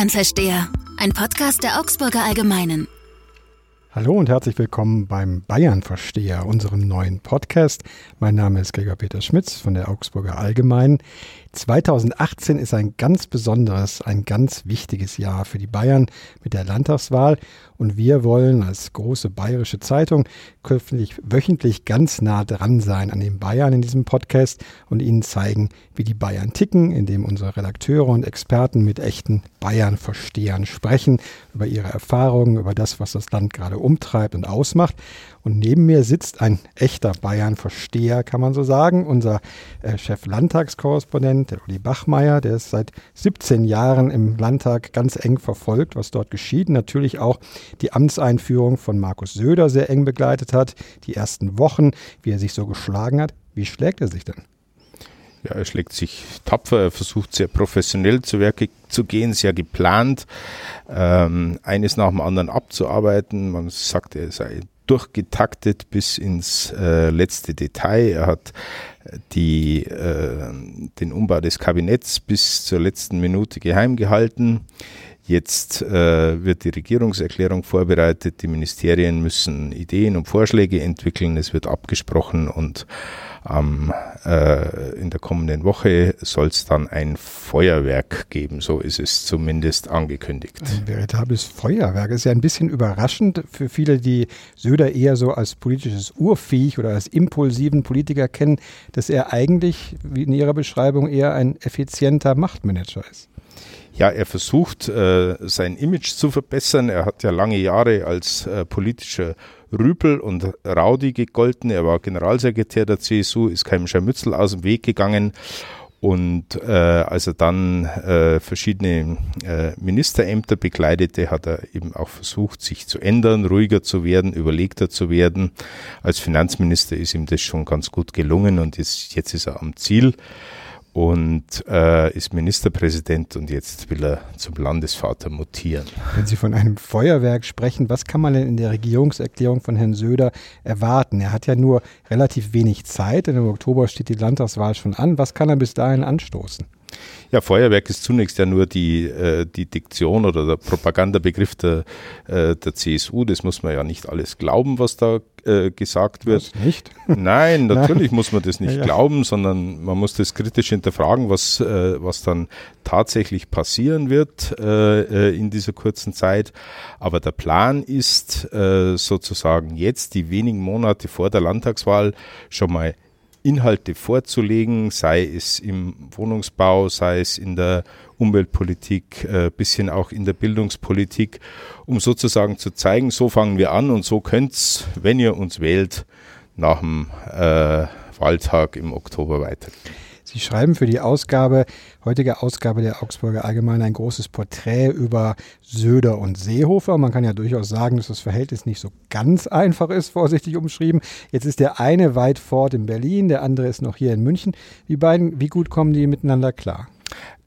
Bayern-Versteher, ein Podcast der Augsburger Allgemeinen. Hallo und herzlich willkommen beim Bayern-Versteher, unserem neuen Podcast. Mein Name ist Gregor Peter Schmitz von der Augsburger Allgemeinen. 2018 ist ein ganz besonderes, ein ganz wichtiges Jahr für die Bayern mit der Landtagswahl und wir wollen als große bayerische Zeitung künftig wöchentlich ganz nah dran sein an den Bayern in diesem Podcast und ihnen zeigen, wie die Bayern ticken, indem unsere Redakteure und Experten mit echten Bayern-Verstehern sprechen über ihre Erfahrungen, über das, was das Land gerade umtreibt und ausmacht. Und neben mir sitzt ein echter Bayern-Versteher, kann man so sagen, unser äh, Chef-Landtagskorrespondent, der Uli Bachmeier, der ist seit 17 Jahren im Landtag ganz eng verfolgt, was dort geschieht. Natürlich auch die Amtseinführung von Markus Söder sehr eng begleitet hat, die ersten Wochen, wie er sich so geschlagen hat. Wie schlägt er sich denn? Ja, er schlägt sich tapfer, er versucht sehr professionell zu Werke zu gehen, sehr geplant, ähm, eines nach dem anderen abzuarbeiten. Man sagt, er sei durchgetaktet bis ins äh, letzte Detail. Er hat die, äh, den Umbau des Kabinetts bis zur letzten Minute geheim gehalten. Jetzt äh, wird die Regierungserklärung vorbereitet. Die Ministerien müssen Ideen und Vorschläge entwickeln. Es wird abgesprochen und ähm, äh, in der kommenden Woche soll es dann ein Feuerwerk geben. So ist es zumindest angekündigt. Ein veritables Feuerwerk ist ja ein bisschen überraschend für viele, die Söder eher so als politisches Urviech oder als impulsiven Politiker kennen, dass er eigentlich, wie in Ihrer Beschreibung, eher ein effizienter Machtmanager ist. Ja, er versucht, äh, sein Image zu verbessern. Er hat ja lange Jahre als äh, politischer Rüpel und Raudi gegolten. Er war Generalsekretär der CSU, ist keinem Scharmützel aus dem Weg gegangen. Und äh, als er dann äh, verschiedene äh, Ministerämter bekleidete, hat er eben auch versucht, sich zu ändern, ruhiger zu werden, überlegter zu werden. Als Finanzminister ist ihm das schon ganz gut gelungen und ist, jetzt ist er am Ziel und äh, ist Ministerpräsident und jetzt will er zum Landesvater mutieren. Wenn Sie von einem Feuerwerk sprechen, was kann man denn in der Regierungserklärung von Herrn Söder erwarten? Er hat ja nur relativ wenig Zeit, denn im Oktober steht die Landtagswahl schon an. Was kann er bis dahin anstoßen? Ja, Feuerwerk ist zunächst ja nur die, äh, die Diktion oder der Propagandabegriff der, äh, der CSU. Das muss man ja nicht alles glauben, was da äh, gesagt wird. Was nicht? Nein, natürlich Nein. muss man das nicht ja, glauben, sondern man muss das kritisch hinterfragen, was, äh, was dann tatsächlich passieren wird äh, äh, in dieser kurzen Zeit. Aber der Plan ist äh, sozusagen jetzt, die wenigen Monate vor der Landtagswahl, schon mal Inhalte vorzulegen, sei es im Wohnungsbau, sei es in der Umweltpolitik, äh, bisschen auch in der Bildungspolitik, um sozusagen zu zeigen, so fangen wir an und so könnt's, wenn ihr uns wählt, nach dem äh, Wahltag im Oktober weitergehen. Sie schreiben für die Ausgabe, heutige Ausgabe der Augsburger Allgemeine ein großes Porträt über Söder und Seehofer. Man kann ja durchaus sagen, dass das Verhältnis nicht so ganz einfach ist, vorsichtig umschrieben. Jetzt ist der eine weit fort in Berlin, der andere ist noch hier in München. Wie beiden, wie gut kommen die miteinander klar?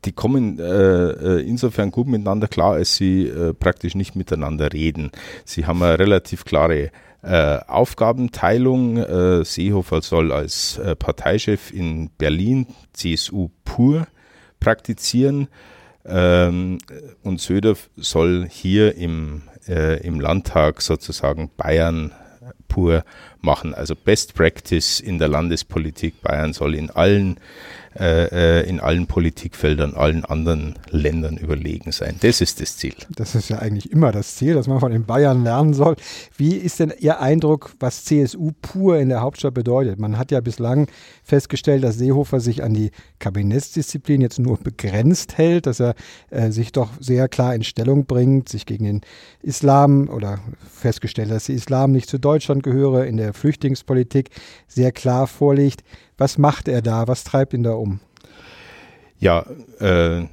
die kommen äh, äh, insofern gut miteinander klar, als sie äh, praktisch nicht miteinander reden. Sie haben eine relativ klare äh, Aufgabenteilung. Äh, Seehofer soll als äh, Parteichef in Berlin CSU pur praktizieren ähm, und Söder soll hier im, äh, im Landtag sozusagen Bayern pur machen. Also Best Practice in der Landespolitik. Bayern soll in allen äh, äh, in allen Politikfeldern, allen anderen Ländern überlegen sein. Das ist das Ziel. Das ist ja eigentlich immer das Ziel, dass man von den Bayern lernen soll. Wie ist denn Ihr Eindruck, was CSU pur in der Hauptstadt bedeutet? Man hat ja bislang festgestellt, dass Seehofer sich an die Kabinettsdisziplin jetzt nur begrenzt hält, dass er äh, sich doch sehr klar in Stellung bringt, sich gegen den Islam oder festgestellt, dass der Islam nicht zu Deutschland gehöre, in der Flüchtlingspolitik sehr klar vorlegt. Was macht er da? Was treibt ihn da um? Ja, äh,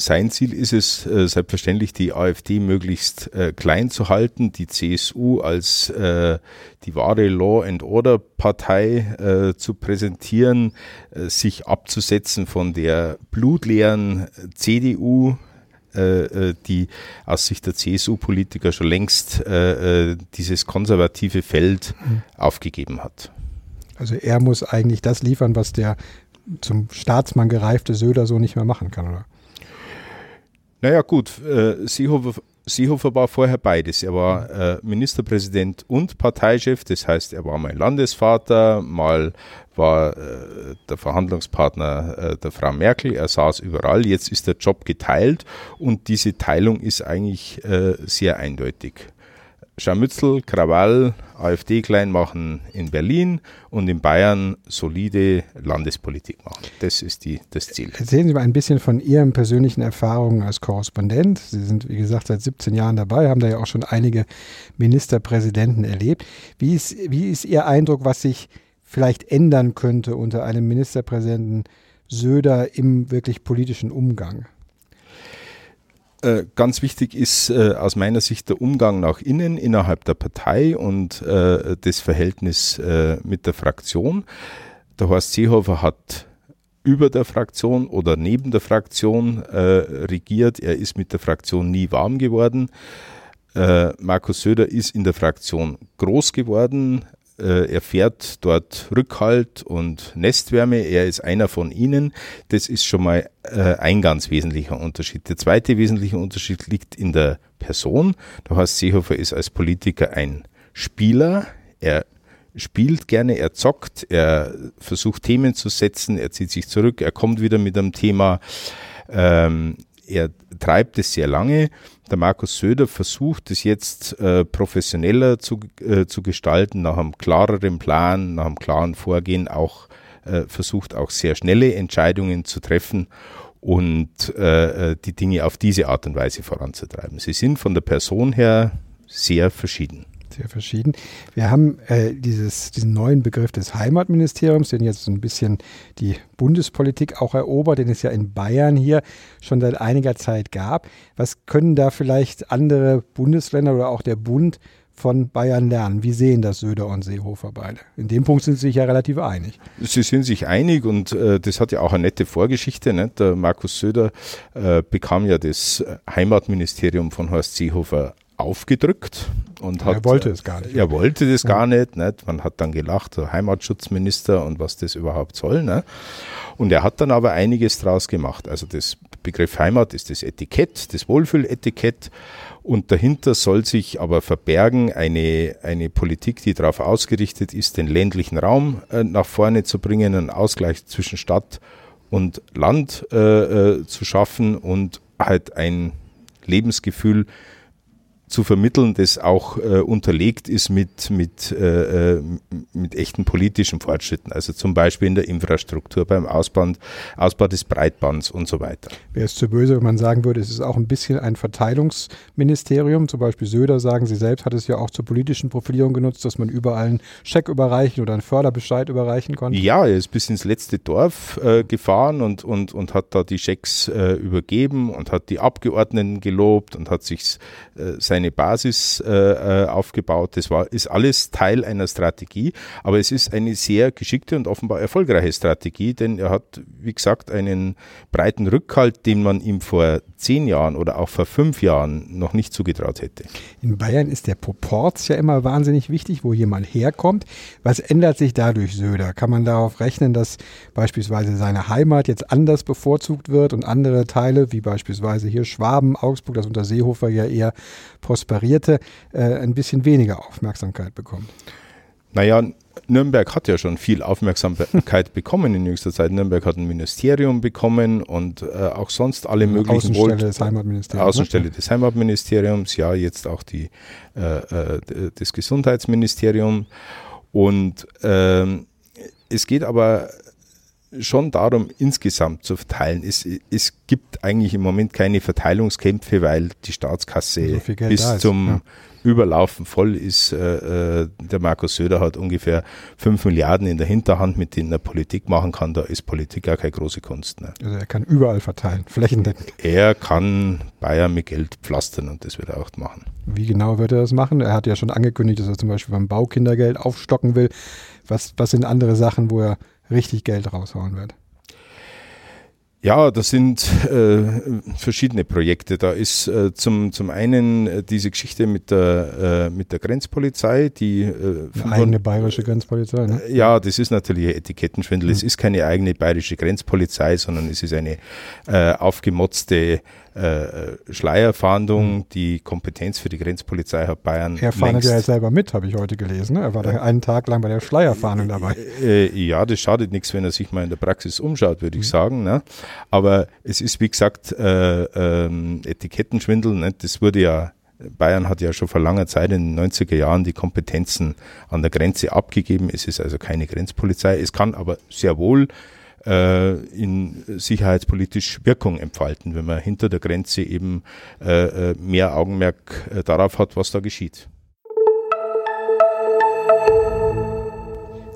sein Ziel ist es äh, selbstverständlich, die AfD möglichst äh, klein zu halten, die CSU als äh, die wahre Law and Order Partei äh, zu präsentieren, äh, sich abzusetzen von der blutleeren CDU, äh, die aus Sicht der CSU-Politiker schon längst dieses konservative Feld mhm. aufgegeben hat. Also er muss eigentlich das liefern, was der zum Staatsmann gereifte Söder so nicht mehr machen kann, oder? Naja gut, äh, Seehofer, Seehofer war vorher beides. Er war äh, Ministerpräsident und Parteichef, das heißt, er war mal Landesvater, mal war äh, der Verhandlungspartner der Frau Merkel, er saß überall, jetzt ist der Job geteilt und diese Teilung ist eigentlich sehr eindeutig. Scharmützel, Krawall, AfD klein machen in Berlin und in Bayern solide Landespolitik machen. Das ist die, das Ziel. Erzählen Sie mal ein bisschen von Ihren persönlichen Erfahrungen als Korrespondent. Sie sind, wie gesagt, seit 17 Jahren dabei, haben da ja auch schon einige Ministerpräsidenten erlebt. Wie ist, wie ist Ihr Eindruck, was sich vielleicht ändern könnte unter einem Ministerpräsidenten Söder im wirklich politischen Umgang? Äh, ganz wichtig ist äh, aus meiner Sicht der Umgang nach innen innerhalb der Partei und äh, das Verhältnis äh, mit der Fraktion. Der Horst Seehofer hat über der Fraktion oder neben der Fraktion äh, regiert. Er ist mit der Fraktion nie warm geworden. Markus Söder ist in der Fraktion groß geworden. Äh, er fährt dort Rückhalt und Nestwärme. Er ist einer von ihnen. Das ist schon mal äh, ein ganz wesentlicher Unterschied. Der zweite wesentliche Unterschied liegt in der Person. Der Horst Seehofer ist als Politiker ein Spieler. Er spielt gerne, er zockt, er versucht Themen zu setzen, er zieht sich zurück, er kommt wieder mit einem Thema. Ähm, er treibt es sehr lange. Der Markus Söder versucht es jetzt äh, professioneller zu, äh, zu gestalten, nach einem klareren Plan, nach einem klaren Vorgehen, auch äh, versucht auch sehr schnelle Entscheidungen zu treffen und äh, äh, die Dinge auf diese Art und Weise voranzutreiben. Sie sind von der Person her sehr verschieden sehr verschieden. Wir haben äh, dieses, diesen neuen Begriff des Heimatministeriums, den jetzt so ein bisschen die Bundespolitik auch erobert, den es ja in Bayern hier schon seit einiger Zeit gab. Was können da vielleicht andere Bundesländer oder auch der Bund von Bayern lernen? Wie sehen das Söder und Seehofer beide? In dem Punkt sind sie sich ja relativ einig. Sie sind sich einig und äh, das hat ja auch eine nette Vorgeschichte. Ne? Der Markus Söder äh, bekam ja das Heimatministerium von Horst Seehofer aufgedrückt und hat. Er wollte es gar nicht. Er wollte das ja. gar nicht, nicht. Man hat dann gelacht, der Heimatschutzminister und was das überhaupt soll. Ne? Und er hat dann aber einiges draus gemacht. Also das Begriff Heimat ist das Etikett, das Wohlfühletikett. Und dahinter soll sich aber verbergen eine, eine Politik, die darauf ausgerichtet ist, den ländlichen Raum äh, nach vorne zu bringen, einen Ausgleich zwischen Stadt und Land äh, äh, zu schaffen und halt ein Lebensgefühl zu vermitteln, das auch äh, unterlegt ist mit, mit, äh, äh, mit echten politischen Fortschritten, also zum Beispiel in der Infrastruktur, beim Ausbau, Ausbau des Breitbands und so weiter. Wäre es zu böse, wenn man sagen würde, es ist auch ein bisschen ein Verteilungsministerium, zum Beispiel Söder, sagen Sie selbst, hat es ja auch zur politischen Profilierung genutzt, dass man überall einen Scheck überreichen oder einen Förderbescheid überreichen konnte? Ja, er ist bis ins letzte Dorf äh, gefahren und, und, und hat da die Schecks äh, übergeben und hat die Abgeordneten gelobt und hat sich äh, sein eine Basis äh, äh, aufgebaut. Das war, ist alles Teil einer Strategie, aber es ist eine sehr geschickte und offenbar erfolgreiche Strategie, denn er hat, wie gesagt, einen breiten Rückhalt, den man ihm vor zehn Jahren oder auch vor fünf Jahren noch nicht zugetraut hätte. In Bayern ist der Proporz ja immer wahnsinnig wichtig, wo jemand herkommt. Was ändert sich dadurch, Söder? Kann man darauf rechnen, dass beispielsweise seine Heimat jetzt anders bevorzugt wird und andere Teile, wie beispielsweise hier Schwaben, Augsburg, das unter Seehofer ja eher prosperierte, äh, ein bisschen weniger Aufmerksamkeit bekommen? Naja, Nürnberg hat ja schon viel Aufmerksamkeit bekommen in jüngster Zeit. Nürnberg hat ein Ministerium bekommen und äh, auch sonst alle möglichen Außenstelle Wohl des Heimatministeriums. Außenstelle ne? des Heimatministeriums, ja, jetzt auch die, äh, äh das Gesundheitsministerium. Und ähm, es geht aber schon darum, insgesamt zu verteilen. Es, es gibt eigentlich im Moment keine Verteilungskämpfe, weil die Staatskasse so bis zum ja. Überlaufen voll ist. Äh, äh, der Markus Söder hat ungefähr fünf Milliarden in der Hinterhand, mit denen er Politik machen kann. Da ist Politik gar keine große Kunst. Ne? Also er kann überall verteilen, flächendeckend. Er kann Bayern mit Geld pflastern und das wird er auch machen. Wie genau wird er das machen? Er hat ja schon angekündigt, dass er zum Beispiel beim Baukindergeld aufstocken will. Was, was sind andere Sachen, wo er richtig Geld raushauen wird? Ja, das sind äh, verschiedene Projekte. Da ist äh, zum, zum einen äh, diese Geschichte mit der, äh, mit der Grenzpolizei, die äh, Eine eigene bayerische Grenzpolizei, ne? Ja, das ist natürlich ein Etikettenschwindel. Mhm. Es ist keine eigene bayerische Grenzpolizei, sondern es ist eine äh, aufgemotzte äh, Schleierfahndung mhm. die Kompetenz für die Grenzpolizei hat Bayern. Er fahndet ja selber mit, habe ich heute gelesen. Ne? Er war da einen Tag lang bei der Schleierfahndung dabei. Äh, äh, ja, das schadet nichts, wenn er sich mal in der Praxis umschaut, würde mhm. ich sagen. Ne? Aber es ist, wie gesagt, äh, ähm, Etikettenschwindel. Ne? Das wurde ja Bayern hat ja schon vor langer Zeit in den 90er Jahren die Kompetenzen an der Grenze abgegeben. Es ist also keine Grenzpolizei. Es kann aber sehr wohl äh, in sicherheitspolitisch Wirkung entfalten, wenn man hinter der Grenze eben äh, äh mehr Augenmerk äh, darauf hat, was da geschieht.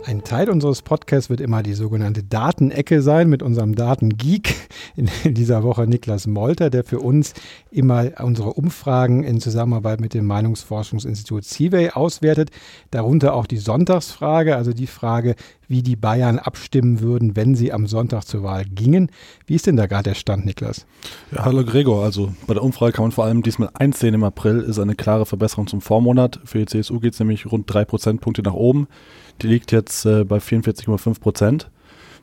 Ein Teil unseres Podcasts wird immer die sogenannte Datenecke sein mit unserem Datengeek. In dieser Woche Niklas Molter, der für uns immer unsere Umfragen in Zusammenarbeit mit dem Meinungsforschungsinstitut CIVEY auswertet. Darunter auch die Sonntagsfrage, also die Frage, wie die Bayern abstimmen würden, wenn sie am Sonntag zur Wahl gingen. Wie ist denn da gerade der Stand, Niklas? Ja, hallo Gregor. Also bei der Umfrage kann man vor allem diesmal einsehen im April ist eine klare Verbesserung zum Vormonat. Für die CSU geht es nämlich rund drei Prozentpunkte nach oben. Die liegt jetzt äh, bei 44,5 Prozent,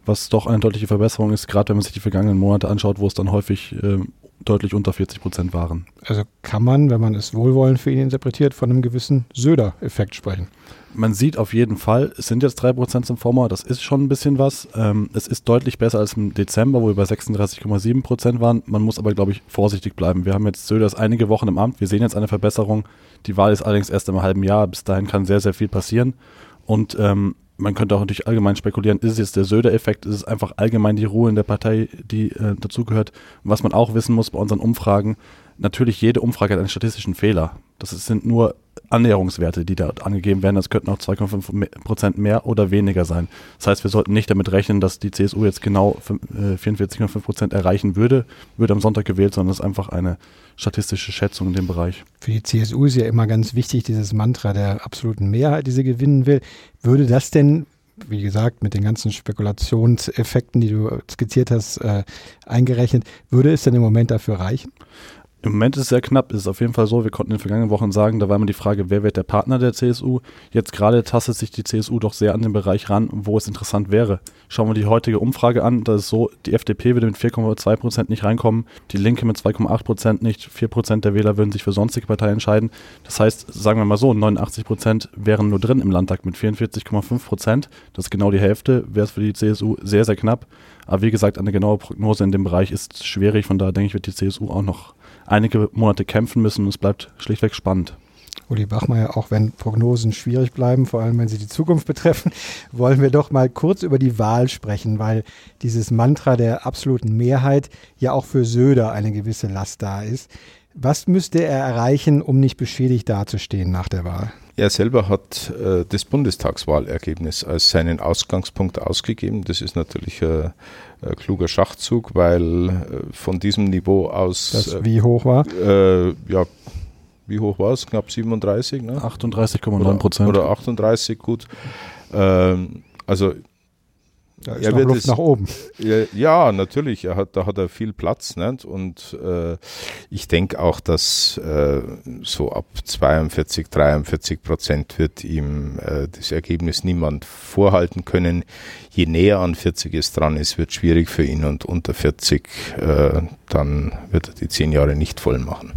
was doch eine deutliche Verbesserung ist, gerade wenn man sich die vergangenen Monate anschaut, wo es dann häufig äh, deutlich unter 40 Prozent waren. Also kann man, wenn man es wohlwollend für ihn interpretiert, von einem gewissen Söder-Effekt sprechen. Man sieht auf jeden Fall, es sind jetzt 3 Prozent zum Vormonat, das ist schon ein bisschen was. Ähm, es ist deutlich besser als im Dezember, wo wir bei 36,7 Prozent waren. Man muss aber, glaube ich, vorsichtig bleiben. Wir haben jetzt Söders einige Wochen im Amt, wir sehen jetzt eine Verbesserung. Die Wahl ist allerdings erst im halben Jahr, bis dahin kann sehr, sehr viel passieren. Und ähm, man könnte auch natürlich allgemein spekulieren, ist es jetzt der Söder-Effekt, ist es einfach allgemein die Ruhe in der Partei, die äh, dazugehört. Was man auch wissen muss bei unseren Umfragen, natürlich jede Umfrage hat einen statistischen Fehler. Das sind nur Annäherungswerte, die dort angegeben werden. Das könnten auch 2,5 Prozent mehr oder weniger sein. Das heißt, wir sollten nicht damit rechnen, dass die CSU jetzt genau 44,5 äh, Prozent erreichen würde, würde am Sonntag gewählt, sondern es ist einfach eine statistische Schätzung in dem Bereich. Für die CSU ist ja immer ganz wichtig, dieses Mantra der absoluten Mehrheit, die sie gewinnen will. Würde das denn wie gesagt, mit den ganzen Spekulationseffekten, die du skizziert hast, äh, eingerechnet, würde es denn im Moment dafür reichen? Im Moment ist es sehr knapp. Es ist auf jeden Fall so, wir konnten in den vergangenen Wochen sagen, da war immer die Frage, wer wird der Partner der CSU. Jetzt gerade tastet sich die CSU doch sehr an den Bereich ran, wo es interessant wäre. Schauen wir die heutige Umfrage an, da ist so, die FDP würde mit 4,2 Prozent nicht reinkommen, die Linke mit 2,8 Prozent nicht, 4 Prozent der Wähler würden sich für sonstige Parteien entscheiden. Das heißt, sagen wir mal so, 89 Prozent wären nur drin im Landtag mit 44,5 Prozent. Das ist genau die Hälfte, wäre es für die CSU sehr, sehr knapp. Aber wie gesagt, eine genaue Prognose in dem Bereich ist schwierig, von daher denke ich, wird die CSU auch noch einige Monate kämpfen müssen und es bleibt schlichtweg spannend. Uli Bachmeier, auch wenn Prognosen schwierig bleiben, vor allem wenn sie die Zukunft betreffen, wollen wir doch mal kurz über die Wahl sprechen, weil dieses Mantra der absoluten Mehrheit ja auch für Söder eine gewisse Last da ist. Was müsste er erreichen, um nicht beschädigt dazustehen nach der Wahl? Er selber hat äh, das Bundestagswahlergebnis als seinen Ausgangspunkt ausgegeben. Das ist natürlich ein, ein kluger Schachzug, weil äh, von diesem Niveau aus. Das äh, wie hoch war? Äh, ja, wie hoch war es? Knapp 37, ne? 38,9 Prozent. Oder, oder 38, gut. Ähm, also da ist er wird Luft es, nach oben. Ja, ja, natürlich. Er hat, da hat er viel Platz. Nicht? Und äh, ich denke auch, dass äh, so ab 42, 43 Prozent wird ihm äh, das Ergebnis niemand vorhalten können. Je näher an 40 es dran ist, wird schwierig für ihn. Und unter 40, äh, dann wird er die zehn Jahre nicht voll machen.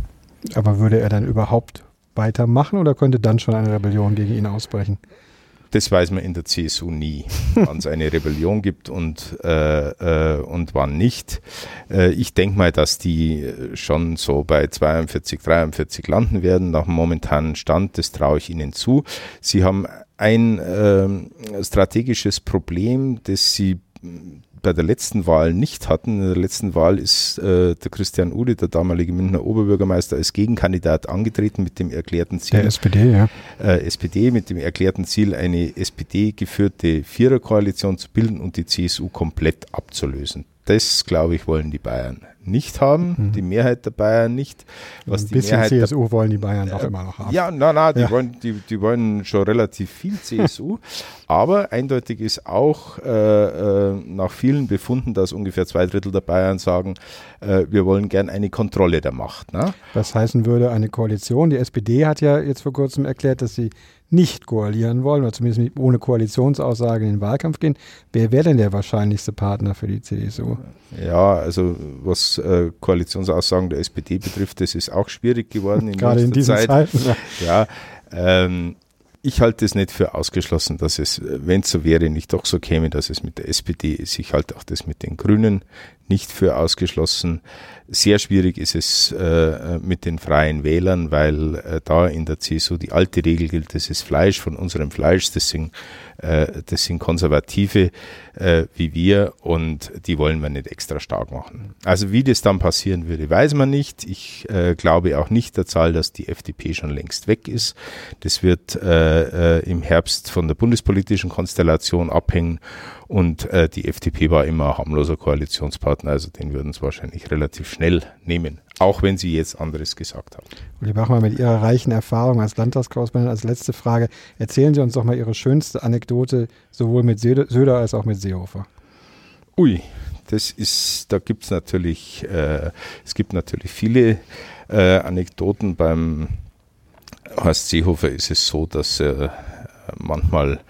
Aber würde er dann überhaupt weitermachen oder könnte dann schon eine Rebellion gegen ihn ausbrechen? Das weiß man in der CSU nie, wann es eine Rebellion gibt und, äh, äh, und wann nicht. Äh, ich denke mal, dass die schon so bei 42, 43 landen werden nach dem momentanen Stand. Das traue ich ihnen zu. Sie haben ein äh, strategisches Problem, das sie bei der letzten Wahl nicht hatten. In der letzten Wahl ist äh, der Christian Ude, der damalige Münchner Oberbürgermeister, als Gegenkandidat angetreten mit dem erklärten Ziel. Der SPD, ja. Äh, SPD mit dem erklärten Ziel, eine SPD-geführte Viererkoalition zu bilden und die CSU komplett abzulösen. Das, glaube ich, wollen die Bayern nicht haben, mhm. die Mehrheit der Bayern nicht. Was Ein die bisschen Mehrheit CSU der, wollen die Bayern doch äh, immer noch haben. Ja, nein, nein, die, ja. wollen, die, die wollen schon relativ viel CSU, aber eindeutig ist auch äh, äh, nach vielen Befunden, dass ungefähr zwei Drittel der Bayern sagen, äh, wir wollen gern eine Kontrolle der Macht. Ne? Was heißen würde eine Koalition? Die SPD hat ja jetzt vor kurzem erklärt, dass sie nicht koalieren wollen oder zumindest ohne Koalitionsaussage in den Wahlkampf gehen. Wer wäre denn der wahrscheinlichste Partner für die CDU? Ja, also was äh, Koalitionsaussagen der SPD betrifft, das ist auch schwierig geworden in Gerade in diesen Zeit. Zeiten. Ja, ähm, ich halte es nicht für ausgeschlossen, dass es, wenn es so wäre, nicht doch so käme, dass es mit der SPD ist. Ich halte auch das mit den Grünen nicht für ausgeschlossen. Sehr schwierig ist es äh, mit den freien Wählern, weil äh, da in der CSU die alte Regel gilt, das ist Fleisch von unserem Fleisch, das sind, äh, das sind Konservative äh, wie wir und die wollen wir nicht extra stark machen. Also wie das dann passieren würde, weiß man nicht. Ich äh, glaube auch nicht der Zahl, dass die FDP schon längst weg ist. Das wird äh, im Herbst von der bundespolitischen Konstellation abhängen und äh, die FDP war immer ein harmloser Koalitionspartner, also den würden sie wahrscheinlich relativ schnell nehmen, auch wenn sie jetzt anderes gesagt haben. Uli Bachmann, mit Ihrer reichen Erfahrung als Landtagskorrespondent als letzte Frage, erzählen Sie uns doch mal Ihre schönste Anekdote, sowohl mit Söder als auch mit Seehofer. Ui, das ist, da gibt es natürlich, äh, es gibt natürlich viele äh, Anekdoten. Beim Horst Seehofer ist es so, dass er manchmal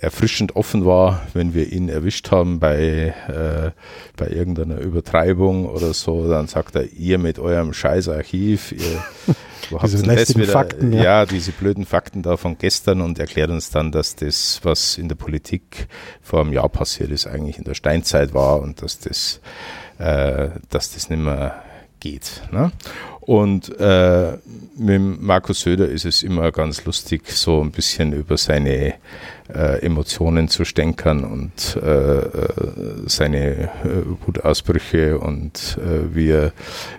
erfrischend offen war, wenn wir ihn erwischt haben bei, äh, bei irgendeiner Übertreibung oder so, dann sagt er, ihr mit eurem Scheißarchiv, ihr wo diese wieder, Fakten, ja. ja. diese blöden Fakten da von gestern und erklärt uns dann, dass das, was in der Politik vor einem Jahr passiert ist, eigentlich in der Steinzeit war und dass das, äh, dass das nicht mehr geht. Ne? Und äh, mit Markus Söder ist es immer ganz lustig, so ein bisschen über seine äh, Emotionen zu stänkern und äh, äh seine äh, Wutausbrüche und äh, wie, er,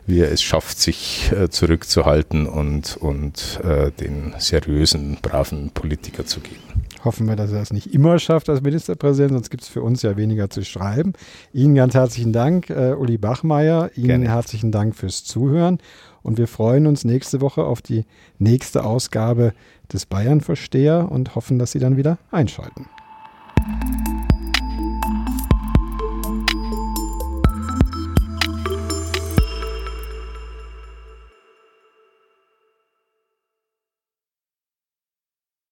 wie er es schafft, sich äh, zurückzuhalten und, und äh, den seriösen, braven Politiker zu geben. Hoffen wir, dass er es nicht immer schafft als Ministerpräsident, sonst gibt es für uns ja weniger zu schreiben. Ihnen ganz herzlichen Dank, äh, Uli Bachmeier. Ihnen Gerne. herzlichen Dank fürs Zuhören. Und wir freuen uns nächste Woche auf die nächste Ausgabe des Bayern-Versteher und hoffen, dass Sie dann wieder einschalten.